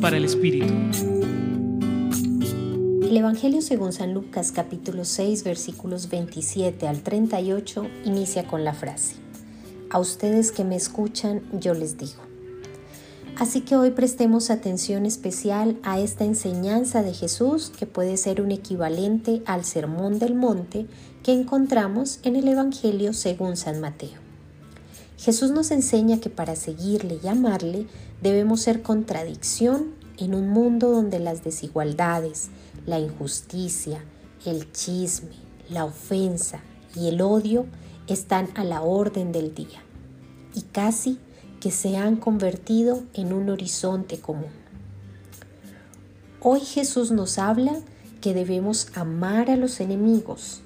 Para el Espíritu. El Evangelio según San Lucas capítulo 6 versículos 27 al 38 inicia con la frase, A ustedes que me escuchan yo les digo. Así que hoy prestemos atención especial a esta enseñanza de Jesús que puede ser un equivalente al Sermón del Monte que encontramos en el Evangelio según San Mateo. Jesús nos enseña que para seguirle y amarle debemos ser contradicción en un mundo donde las desigualdades, la injusticia, el chisme, la ofensa y el odio están a la orden del día y casi que se han convertido en un horizonte común. Hoy Jesús nos habla que debemos amar a los enemigos,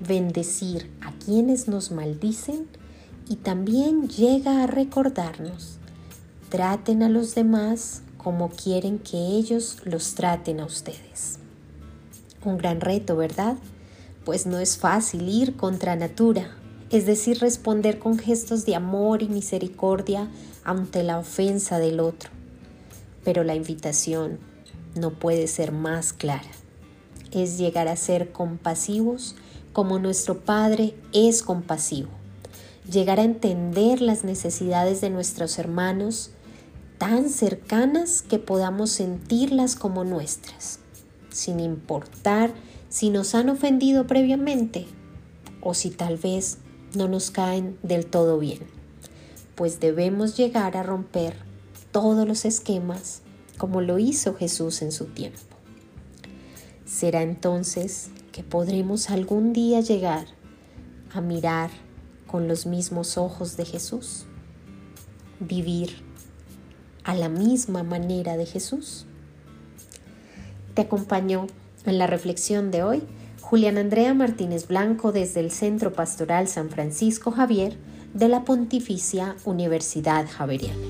bendecir a quienes nos maldicen y también llega a recordarnos, traten a los demás como quieren que ellos los traten a ustedes. Un gran reto, ¿verdad? Pues no es fácil ir contra natura, es decir, responder con gestos de amor y misericordia ante la ofensa del otro. Pero la invitación no puede ser más clara. Es llegar a ser compasivos como nuestro Padre es compasivo. Llegar a entender las necesidades de nuestros hermanos tan cercanas que podamos sentirlas como nuestras, sin importar si nos han ofendido previamente o si tal vez no nos caen del todo bien, pues debemos llegar a romper todos los esquemas como lo hizo Jesús en su tiempo. Será entonces que podremos algún día llegar a mirar con los mismos ojos de Jesús, vivir a la misma manera de Jesús. Te acompañó en la reflexión de hoy Julián Andrea Martínez Blanco desde el Centro Pastoral San Francisco Javier de la Pontificia Universidad Javeriana.